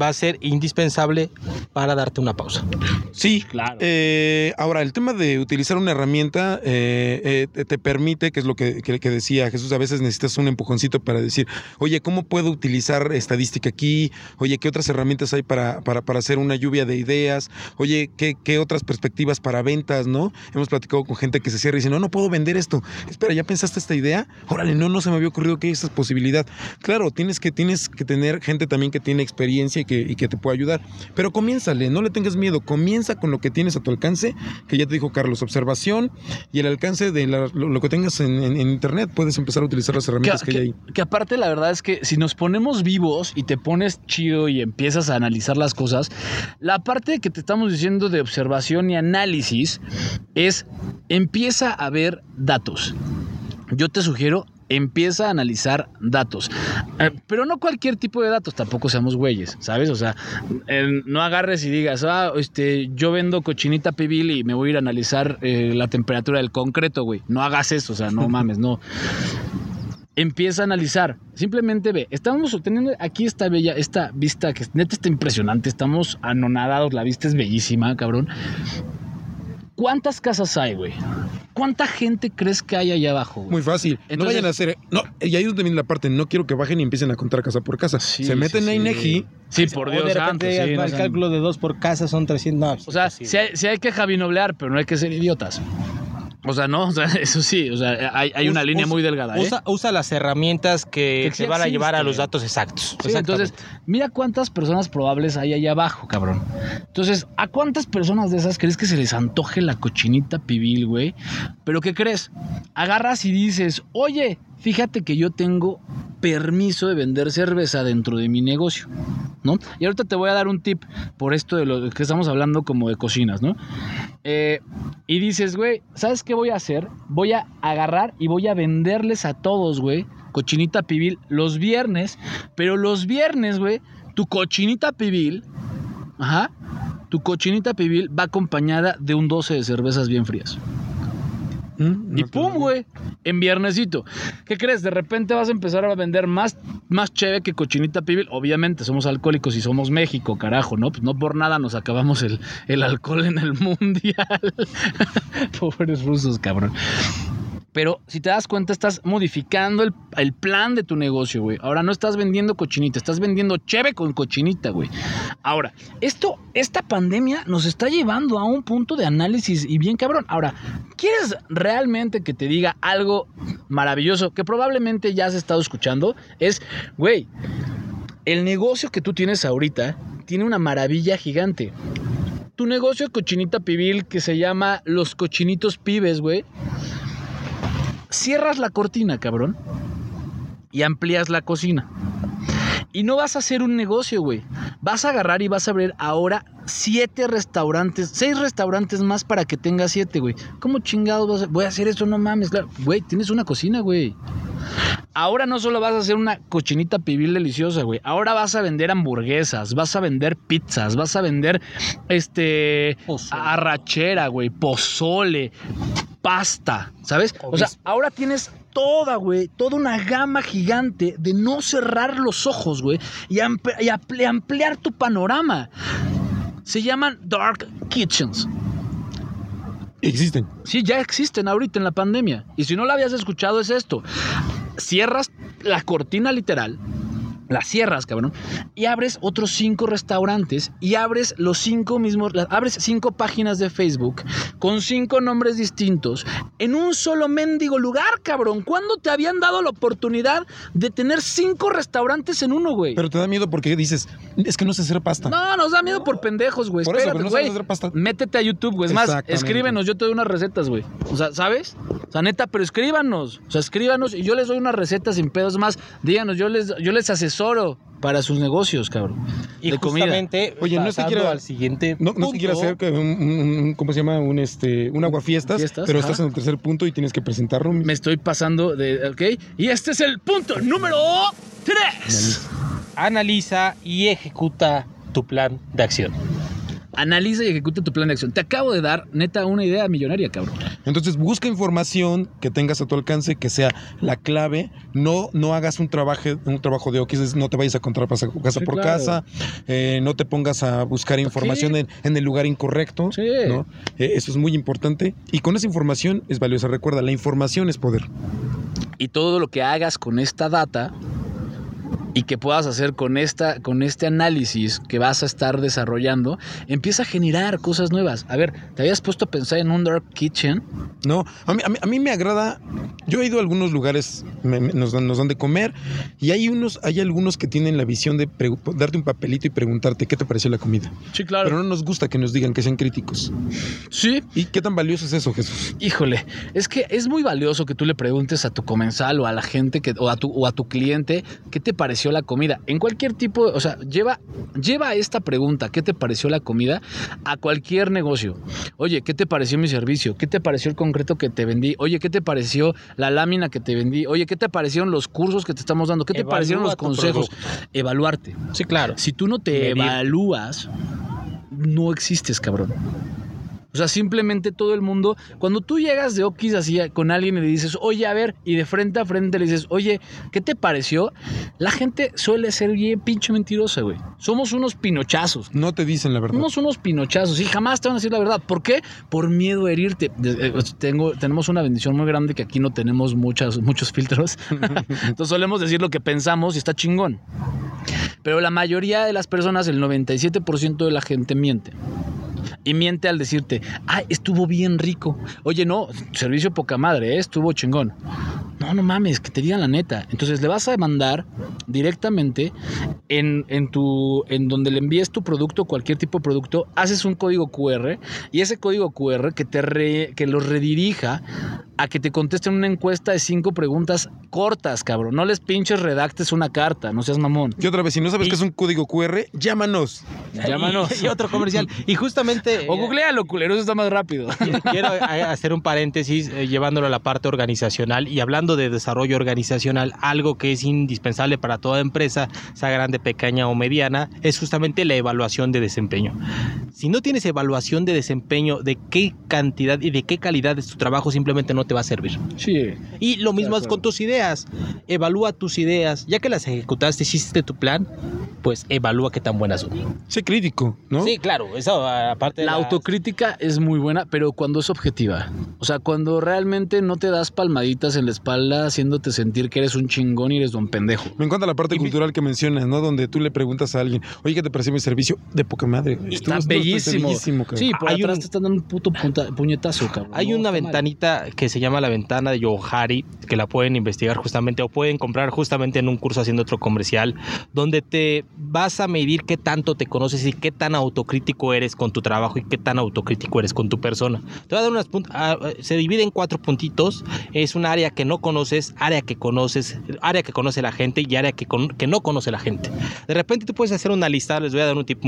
va a ser indispensable para darte una pausa. Sí, Claro. Eh, ahora, el tema de utilizar una herramienta eh, eh, te- te permite, que es lo que, que- que decía Jesús, a veces necesitas un empujoncito para decir, oye, ¿cómo puedo utilizar estadística aquí? Oye, ¿qué otras herramientas hay para, para, para hacer una lluvia de ideas? Oye, ¿qué, ¿qué otras perspectivas para ventas, no? Hemos platicado con gente que se cierra y dice, no, no puedo vender esto. Espera, ¿ya pensaste esta idea? Órale, no, no se me había ocurrido que hay esta posibilidad. Claro, tienes que, tienes que tener gente también que tiene experiencia y que, y que te pueda ayudar. Pero comiénzale, no le tengas miedo, comienza con lo que tienes a tu alcance, que ya te dijo Carlos, observación y el alcance de la- lo, lo que tengas en, en- en internet, puedes empezar a utilizar las herramientas que, hay ahí. que aparte la verdad es que si nos ponemos vivos y te pones chido y empiezas a analizar las cosas, la parte que te estamos diciendo de observación y análisis es empieza a ver datos. Yo te sugiero empieza a analizar datos. Eh, pero no cualquier tipo de datos, tampoco seamos güeyes, ¿sabes? O sea, eh, no agarres y digas, ah, este, yo vendo cochinita pibil y me voy a ir a analizar eh, la temperatura del concreto, güey. No hagas eso, o sea, no mames, no empieza a analizar. Simplemente ve, estamos teniendo aquí esta bella, esta vista que neta está impresionante, estamos anonadados, la vista es bellísima, cabrón. ¿Cuántas casas hay, güey? ¿Cuánta gente crees que hay allá abajo? güey? Muy fácil. no vayan a hacer. No, y ahí es donde viene la parte. No quiero que bajen y empiecen a contar casa por casa. Sí, Se meten sí, a sí. INEGI. Sí, por Dios de santo, sí, no el sean- cálculo de dos por casa son 300. No, O sea, sí hay, sí hay que jabinoblear, pero no hay que ser idiotas. O sea, no, o sea, eso sí, o sea, hay, hay una línea muy delgada, ¿eh? Usa, usa las herramientas que, Que te sí van a llevar a los datos exactos. Sí, entonces, mira cuántas personas probables hay allá abajo, cabrón. Entonces, ¿a cuántas personas de esas crees que se les antoje la cochinita pibil, güey? Pero ¿qué crees? Agarras y dices, oye, fíjate que yo tengo permiso de vender cerveza dentro de mi negocio, ¿no? Y ahorita te voy a dar un tip por esto de lo que estamos hablando como de cocinas, ¿no? Eh, y dices, güey, ¿sabes qué voy a hacer? Voy a agarrar y voy a venderles a todos, güey, cochinita pibil los viernes, pero los viernes, güey, tu cochinita pibil, ajá, tu cochinita pibil va acompañada de un 12 de cervezas bien frías. Mm, Y pum, güey, en viernesito. ¿Qué crees? De repente vas a empezar a vender más, más cheve que cochinita pibil. Obviamente, somos alcohólicos y somos México, carajo, ¿no? Pues no por nada nos acabamos el, el alcohol en el mundial. Pobres rusos, cabrón. Pero si te das cuenta, estás modificando el, el plan de tu negocio, güey. Ahora no estás vendiendo cochinita, estás vendiendo cheve con cochinita, güey. Ahora, esto, esta pandemia nos está llevando a un punto de análisis y bien cabrón. Ahora, ¿quieres realmente que te diga algo maravilloso que probablemente ya has estado escuchando? Es, güey, el negocio que tú tienes ahorita tiene una maravilla gigante. Tu negocio de cochinita pibil que se llama Los Cochinitos Pibes, güey. Cierras la cortina, cabrón. Y amplías la cocina. Y no vas a hacer un negocio, güey. Vas a agarrar y vas a abrir ahora siete restaurantes, seis restaurantes más para que tengas siete, güey. ¿Cómo chingados vas a- voy a hacer eso? No mames, claro. Güey, tienes una cocina, güey. Ahora no solo vas a hacer una cochinita pibil deliciosa, güey. Ahora vas a vender hamburguesas, vas a vender pizzas, vas a vender este Pozole. arrachera, güey, pozole, pasta, ¿sabes? O sea, ahora tienes toda, güey, toda una gama gigante de no cerrar los ojos, güey, y, amp- y ampli- ampliar tu panorama. Se llaman dark kitchens. Existen. Sí, ya existen ahorita en la pandemia. Y si no la habías escuchado es esto. Cierras la cortina literal. La cierras, cabrón. Y abres otros cinco restaurantes. Y abres los cinco mismos. Abres cinco páginas de Facebook. Con cinco nombres distintos. En un solo mendigo lugar, cabrón. ¿Cuándo te habían dado la oportunidad de tener cinco restaurantes en uno, güey? Pero te da miedo porque dices, es que no sé hacer pasta. No, nos da miedo por pendejos, güey. Por eso, Espérate, pero no güey. hacer pasta. Métete a YouTube, güey. Es más, escríbenos, yo te doy unas recetas, güey. O sea, ¿sabes? O sea, neta, pero escríbanos. O sea, escríbanos y yo les doy unas recetas sin pedos más. Díganos, yo les, yo les asesoro para sus negocios, cabrón. Y de comida. justamente, Oye, no es que pasando quiera- al siguiente No, no se quiere hacer que un, un- un- ¿cómo se llama? Un este, un aguafiestas, Fiestas, pero ajá. estás en el tercer punto y tienes que presentarlo. Me estoy pasando de. ¿Ok? Y este es el punto número 3. Analiza y ejecuta tu plan de acción. Analiza y ejecuta tu plan de acción. Te acabo de dar, neta, una idea millonaria, cabrón. Entonces busca información que tengas a tu alcance, que sea la clave. No, no hagas un trabajo, un trabajo de oquis, no te vayas a encontrar casa, casa Sí, por claro. casa, eh, no te pongas a buscar información en, en el lugar incorrecto. Sí. ¿no? Eh, eso es muy importante. Y con esa información es valiosa. Recuerda, la información es poder. y todo lo que hagas con esta data y que puedas hacer con, esta, con este análisis que vas a estar desarrollando, empieza a generar cosas nuevas. A ver, ¿te habías puesto a pensar en un dark kitchen? No, a mí, a mí, a mí me agrada. Yo he ido a algunos lugares, me- me- nos, dan, nos dan de comer, y hay unos, hay algunos que tienen la visión de darte un papelito y preguntarte qué te pareció la comida. Sí, Pero no nos gusta que nos digan que sean críticos. Sí, ¿Y qué tan valioso es eso, Jesús? Híjole, es que es muy valioso que tú le preguntes a tu comensal o a la gente que, o, a tu, o a tu cliente qué te pareció la comida. En cualquier tipo, o sea, lleva, lleva esta pregunta, ¿qué te pareció la comida? A cualquier negocio. Oye, ¿qué te pareció mi servicio? ¿Qué te pareció el concreto que te vendí? Oye, ¿qué te pareció la lámina que te vendí? Oye, ¿qué te parecieron los cursos que te estamos dando? ¿Qué te Evalúa parecieron los consejos? producto. Evaluarte. Sí, claro. Si tú no te Medir. evalúas, no existes, cabrón. O sea, simplemente todo el mundo, cuando tú llegas de Okis así con alguien y le dices, oye, a ver, y de frente a frente le dices, oye, ¿qué te pareció? La gente suele ser bien pinche mentirosa, güey. Somos unos pinochazos. No te dicen la verdad. Somos unos pinochazos y jamás te van a decir la verdad. ¿Por qué? Por miedo a herirte. Eh, Tengo, tenemos una bendición muy grande que aquí no tenemos muchas, muchos filtros. Entonces solemos decir lo que pensamos y está chingón. Pero la mayoría de las personas, el 97% de la gente miente. Y miente al decirte, ah, estuvo bien rico. Oye, no, servicio poca madre, ¿eh? estuvo chingón. No, no mames, que te digan la neta. Entonces le vas a mandar directamente en, en tu, en donde le envíes tu producto, cualquier tipo de producto, haces un código QR y ese código QR que te re- que los redirija a que te contesten una encuesta de cinco preguntas cortas, cabrón. No les pinches redactes una carta, no seas mamón. Y otra vez, si no sabes Y- qué es un código QR, llámanos. Llámanos. Y, y otro comercial. Y justamente. O eh, googlealo, culero, eso está más rápido. Quiero a- hacer un paréntesis eh, llevándolo a la parte organizacional y hablando de desarrollo organizacional, algo que es indispensable para toda empresa, sea grande, pequeña o mediana, es justamente la evaluación de desempeño. Si no tienes evaluación de desempeño de qué cantidad y de qué calidad es tu trabajo, simplemente no te va a servir. Sí. Y lo mismo es con tus ideas. Evalúa tus ideas. Ya que las ejecutaste, hiciste tu plan, pues evalúa qué tan buenas son. Sé crítico, ¿no? Sí, claro, eso aparte de La autocrítica es muy buena, pero cuando es objetiva. O sea, cuando realmente no te das palmaditas en la espalda haciéndote sentir que eres un chingón y eres don pendejo. Me encanta la parte cultural que mencionas, ¿no? Donde tú le preguntas a alguien, oye, ¿qué te pareció mi servicio? De poca madre. Está Estuvo- estuvo bellísimo. bellísimo, cabrón. Sí, por Hay atrás un- te están dando un puto punta- puñetazo, cabrón. Hay No, una está mal. ventanita que se llama la ventana de Yohari, que la pueden investigar justamente o pueden comprar justamente en un curso haciendo otro comercial, donde te vas a medir qué tanto te conoces y qué tan autocrítico eres con tu trabajo y qué tan autocrítico eres con tu persona. Te voy a dar unas ah, ah, se divide en cuatro puntitos. Es un área que no conoces, área que conoces, área que conoce la gente y área que, con- que no conoce la gente. De repente tú puedes hacer una lista, les voy a dar un tip.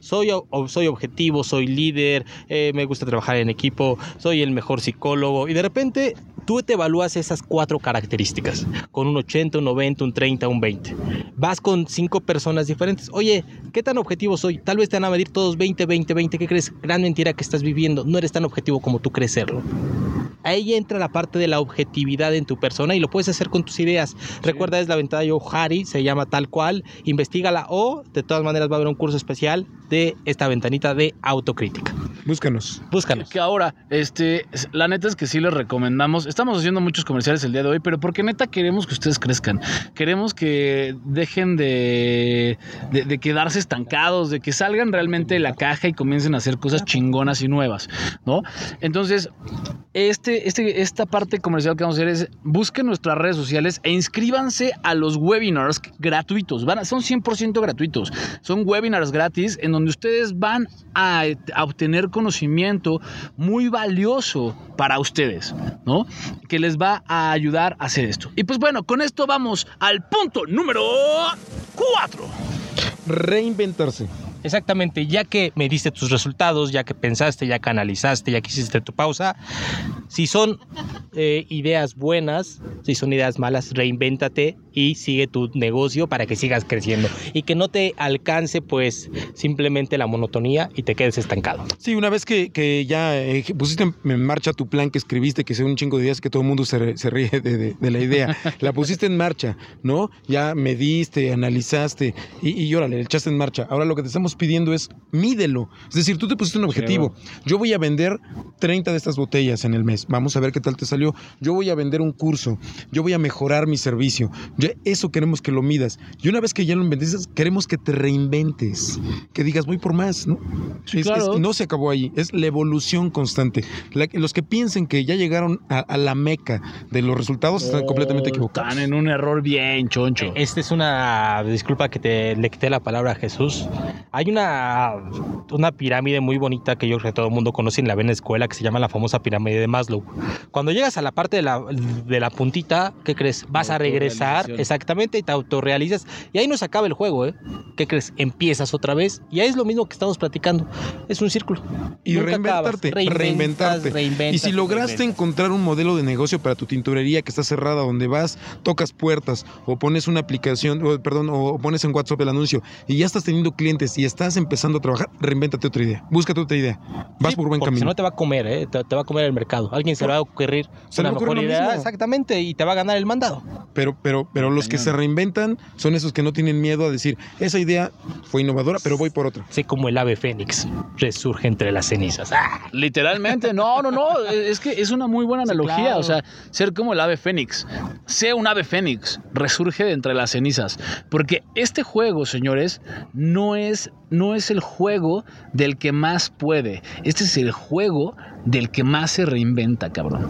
Soy, soy objetivo, soy líder, eh, me gusta trabajar en equipo, soy el mejor psicólogo y de repente tú te evalúas esas cuatro características con un 80, un 90, un 30, un 20. Vas con cinco personas diferentes. Oye, ¿qué tan objetivo soy? Tal vez te van a medir todos 20, 20, 20. ¿Qué crees? Gran mentira que estás viviendo. No eres tan objetivo como tú crees serlo. Ahí entra la parte de la objetividad en tu persona y lo puedes hacer con tus ideas. Recuerda, es la ventana de Yohari, se llama tal cual. Investígala o de todas maneras va a haber un curso especial de esta ventanita de autocrítica. Búscanos. Búscanos. Que ahora, este, la neta es que sí les recomendamos. Estamos haciendo muchos comerciales el día de hoy, pero porque neta queremos que ustedes crezcan. Queremos que dejen de, de, de quedarse estancados, de que salgan realmente de la caja y comiencen a hacer cosas chingonas y nuevas, ¿no? Entonces, este, este, esta parte comercial que vamos a hacer es busquen nuestras redes sociales e inscríbanse a los webinars gratuitos. Van a- son 100% gratuitos. Son webinars gratis en donde ustedes van a, a obtener conocimiento muy valioso para ustedes, ¿no? Que les va a ayudar a hacer esto. Y pues bueno, con esto vamos al punto número 4. Reinventarse. Exactamente, ya que mediste tus resultados, ya que pensaste, ya que analizaste, ya que hiciste tu pausa, si son eh, ideas buenas, si son ideas malas, reinvéntate y sigue tu negocio para que sigas creciendo y que no te alcance pues simplemente la monotonía y te quedes estancado. Sí, una vez que, que ya eh, pusiste en- marcha tu plan que escribiste, que sea un chingo de ideas, que todo el mundo se, se ríe de, de- de la idea, la pusiste en marcha, ¿no? Ya mediste, analizaste y, y órale, le echaste en marcha. Ahora lo que te estamos pidiendo es mídelo. Es decir, tú te pusiste un objetivo. Yo voy a vender 30 de estas botellas en el mes. Vamos a ver qué tal te salió. Yo voy a vender un curso. Yo voy a mejorar mi servicio. Yo- eso queremos que lo midas. Y una vez que ya lo inventes, queremos que te reinventes. Que digas, voy por más, ¿no? Sí, Es- claro. es- no se acabó ahí, es la evolución constante. La- los que piensen que ya llegaron a, a la meca de los resultados están completamente equivocados. Están en un error bien choncho. Esta es una disculpa que te le quité la palabra a Jesús. Hay una, una pirámide muy bonita que yo creo que todo el mundo conoce en la vena escuela que se llama la famosa pirámide de Maslow. Cuando llegas a la parte de la, de la puntita, ¿qué crees? Vas a regresar exactamente y te autorrealizas. Y ahí no se acaba el juego, ¿eh? ¿Qué crees? Empiezas otra vez y ahí es lo mismo que estamos platicando. Es un círculo. Y Nunca reinventarte. Reinventas, reinventarte. reinventas, y si lograste reinventas. encontrar un modelo de negocio para tu tintorería que está cerrada, donde vas, tocas puertas o pones una aplicación, o, perdón, o pones en WhatsApp el anuncio y ya estás teniendo clientes y estás empezando a trabajar, reinvéntate otra idea. Búscate otra idea. Vas Sí, por buen camino. Si no te va a comer, ¿eh? te, te va a comer el mercado. Alguien se le va a ocurrir Se una ocurre mejor idea, mismo. exactamente, y te va a ganar el mandado. Pero, pero, pero los que se reinventan son esos que no tienen miedo a decir, esa idea fue innovadora, pero voy por otra. Sé como el ave fénix resurge entre las cenizas. ¡Ah! Literalmente, no, no, no, es que es una muy buena analogía, claro. o sea, ser como el ave fénix, sea un ave fénix, resurge de entre las cenizas, porque este juego, señores, no es, no es el juego del que más puede, este es el juego del que más se reinventa, cabrón,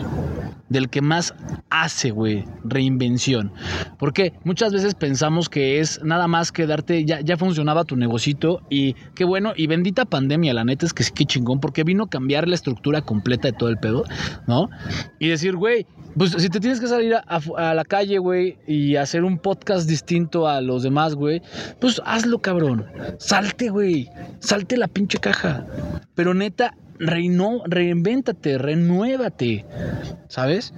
del que más hace, güey, reinvención, porque muchas veces pensamos que es nada más que darte, ya, ya funcionaba tu negocito y qué bueno, y bendita pandemia, la neta es que sí, qué chingón, porque vino a cambiar la estructura completa de todo el pedo, ¿no? Y decir, güey, pues si te tienes que salir a- a la calle, güey, y hacer un podcast distinto a los demás, güey, pues hazlo, cabrón. Salte, güey. Salte la pinche caja. Pero neta, reino, reinvéntate, renuévate. ¿Sabes?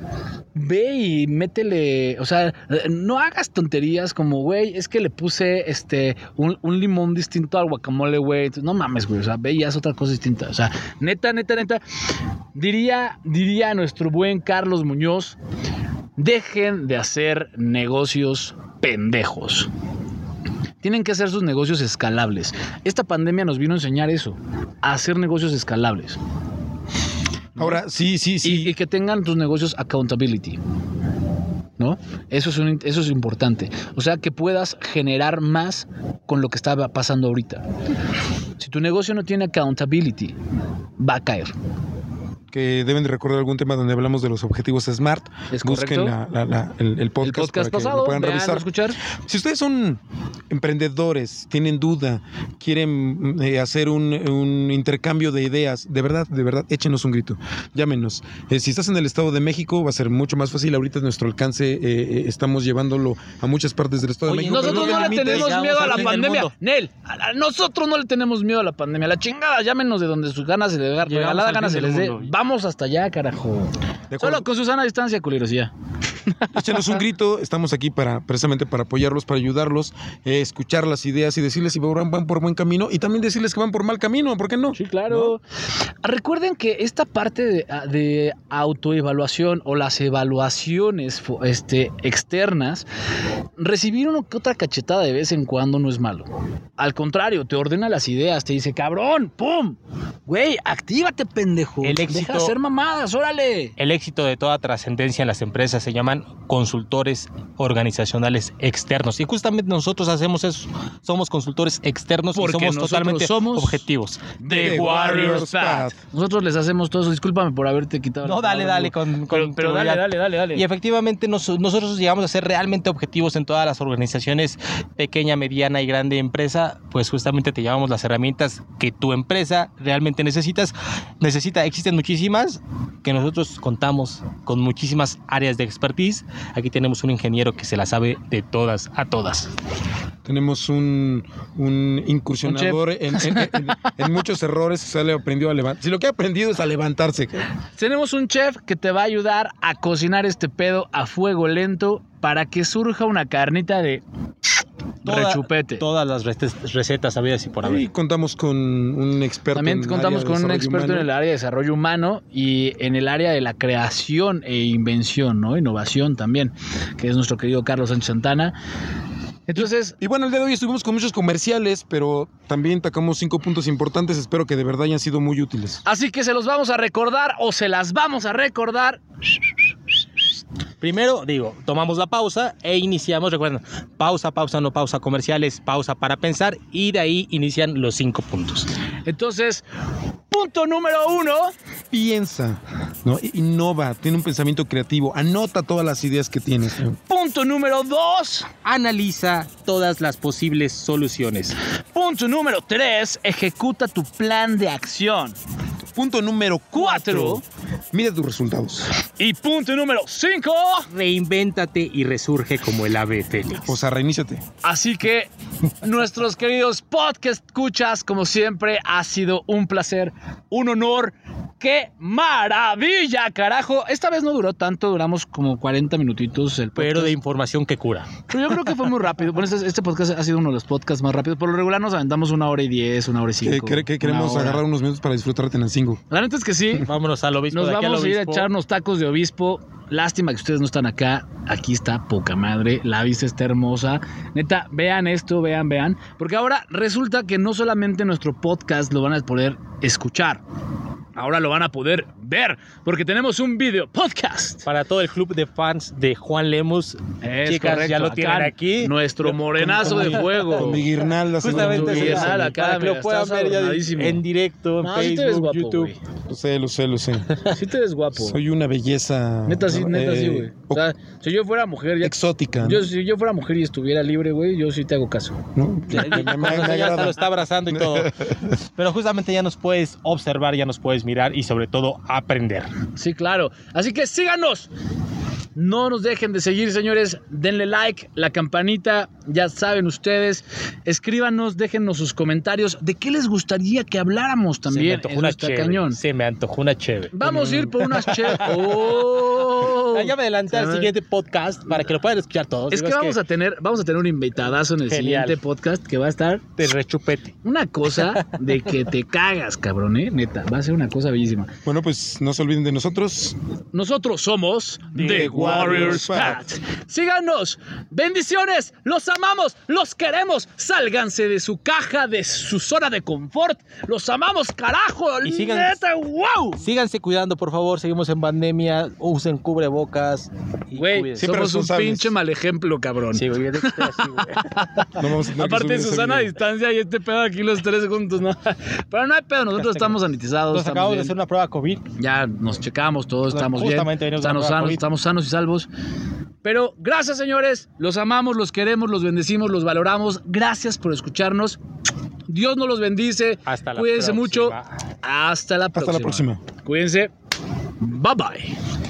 Ve y métele, o sea, no hagas tonterías como, güey, es que le puse este un, un limón distinto al guacamole, güey. No mames, güey, o sea, ve y haz otra cosa distinta. O sea, neta, neta, neta. Diría, diría nuestro buen Carlos Muñoz, dejen de hacer negocios pendejos. Tienen que hacer sus negocios escalables. Esta pandemia nos vino a enseñar eso, a hacer negocios escalables. Ahora, sí, sí, sí. Y, y que tengan tus negocios accountability. ¿No? Eso es, un- eso es importante. O sea, que puedas generar más con lo que está pasando ahorita. Si tu negocio no tiene accountability, va a caer. Que deben de recordar algún tema donde hablamos de los objetivos SMART. ¿Es Busquen la- la- la- el, el podcast, el podcast para que lo puedan revisar. escuchar. Si ustedes son emprendedores, tienen duda, quieren mm, eh, hacer un, un intercambio de ideas, de verdad, de verdad, échenos un grito, llámenos. Eh, si estás en el Estado de México, va a ser mucho más fácil. Ahorita nuestro alcance, eh, estamos llevándolo a muchas partes del Estado Oye, de México. Nosotros no le tenemos miedo a la pandemia. Nel, a- nosotros no le tenemos miedo a la pandemia. La chingada, llámenos de donde sus ganas se les regalada al ganas se les dé. mundo. Vamos hasta allá, carajo. De acuerdo. Solo con Susana a distancia, culeros, ya. Échenos un grito, estamos aquí para precisamente para apoyarlos, para ayudarlos, eh, escuchar las ideas y decirles si van, van por buen camino y también decirles que van por mal camino, ¿por qué no? Sí, claro. Recuerden que esta parte de, de autoevaluación o las evaluaciones este, externas, recibir una que otra cachetada de vez en cuando no es malo. Al contrario, te ordena las ideas, te dice, cabrón, ¡pum! Güey, actívate, pendejo. El éxito- hacer mamadas, órale. El éxito de toda trascendencia en las empresas se llaman consultores organizacionales externos. Y justamente nosotros hacemos eso. Somos consultores externos Porque y somos nosotros totalmente somos objetivos. The Warriors Path. Nosotros les hacemos todo eso. Discúlpame por haberte quitado. No, dale, palabra, dale, con, con Pero, pero dale, dale, dale, dale. Y efectivamente nos- nosotros llegamos a ser realmente objetivos en todas las organizaciones, pequeña, mediana y grande empresa, pues justamente te llevamos las herramientas que tu empresa realmente necesitas. Necesita, existen muchísimas que nosotros contamos con muchísimas áreas de expertise. Aquí tenemos un ingeniero que se la sabe de todas a todas. Tenemos un, un incursionador en, en- en- en muchos errores, se le aprendió a levantar. Si lo que ha aprendido es a levantarse. Tenemos un chef que te va a ayudar a cocinar este pedo a fuego lento para que surja una carnita de Toda- rechupete. Todas las recetas, habidas y por Y haber. contamos con un experto. También en el contamos área de con un experto en el área de desarrollo humano y en el área de la creación e invención, ¿no? Innovación también, que es nuestro querido Carlos Sánchez Santana. Entonces, Y bueno, el día de hoy estuvimos con muchos comerciales, pero también tocamos cinco puntos importantes. Espero que de verdad hayan sido muy útiles. así que se los vamos a recordar o se las vamos a recordar. Primero, digo, tomamos la pausa e iniciamos, recuerden, pausa, pausa, no pausa, comerciales, pausa para pensar y de ahí inician los cinco puntos. Entonces, punto número uno. Piensa, ¿no? innova, tiene un pensamiento creativo, anota todas las ideas que tienes. Punto número dos. Analiza todas las posibles soluciones. Punto número tres. Ejecuta tu plan de acción. Punto número cuatro. Mira tus resultados. Y punto número 5. Reinvéntate y resurge como el ave fénix. O sea, reiníciate. Así que, nuestros queridos podcast escuchas, como siempre, ha sido un placer, un honor. ¡Qué maravilla, carajo! Esta vez no duró tanto, duramos como 40 minutitos el Pero de podcast. información que cura. Pero yo creo que fue muy rápido. Bueno, este, este podcast ha sido uno de los podcasts más rápidos. Por lo regular nos aventamos una hora y diez, una hora y cinco. que- que queremos hora. agarrar unos minutos para disfrutar de Tenancingo. La neta es que sí. Vámonos al obispo. Nos de aquí al vamos a ir a echarnos tacos de obispo. Lástima que ustedes no están acá. Aquí está poca madre. La vista está hermosa. Neta, vean esto, vean, vean. Porque ahora resulta que no solamente nuestro podcast lo van a poder escuchar. Ahora lo van a poder ver. Porque tenemos un video podcast. Para todo el club de fans de Juan Lemus. Es Chicas, correcto. ya lo Acá, tienen aquí. Nuestro morenazo de fuego. Con mi guirnalda. Justamente se guirnalda acá, para que lo puedan ver ya en directo, en No, sí te ves Facebook, guapo, YouTube. güey. Lo sé, lo sé, lo sé. Sí te ves guapo. Soy una belleza. Neta sí, neta sí, Eh, güey. O sea, si yo fuera mujer, ya exótica. ¿no? Yo, si yo fuera mujer y estuviera libre, güey, yo sí te hago caso. ¿no? Ya, Me- me- me- me ya lo está abrazando y todo. Pero justamente ya nos puedes observar, ya nos puedes mirar y sobre todo aprender. Sí, claro. Así que síganos. No nos dejen de seguir, señores. Denle like, la campanita, ya saben ustedes. Escríbanos, déjennos sus comentarios de qué les gustaría que habláramos Se me también. antojó una chévere. cañón. Se me antojó una chévere. Vamos a ir por unas che. ¡Oh! Ah, Ya me adelanté al siguiente podcast para que lo puedan escuchar todos. Es que Digo, vamos a tener, vamos a tener un invitadazo en el Genial. siguiente podcast que va a estar de rechupete. una cosa de que te cagas, cabrón, ¿eh? Neta, va a ser una cosa bellísima. Bueno, pues no se olviden de nosotros. nosotros somos The The Warriors Warriors Path. Síganos. Bendiciones. Los amamos. Los queremos. Sálganse de su caja, de su zona de confort. Los amamos, carajo. Y sigan- Neta, wow. Síganse cuidando, por favor. Seguimos en pandemia. Usen cubrebocas. Güey, somos un pinche mal ejemplo, cabrón. Sí, güey, así, güey. No vamos a Aparte, Susana a distancia y este pedo aquí los tres juntos, ¿no? Pero no hay pedo, nosotros estamos sanitizados. Nos estamos acabamos de hacer una prueba COVID. Ya nos checamos, todos Bueno, estamos bien. Estamos sanos, estamos sanos y salvos. Pero gracias, señores. Los amamos, los queremos, los bendecimos, los valoramos. Gracias por escucharnos. Dios nos los bendice. Hasta la Cuídense mucho. próxima. Hasta la próxima. Hasta la próxima. Cuídense. Bye bye.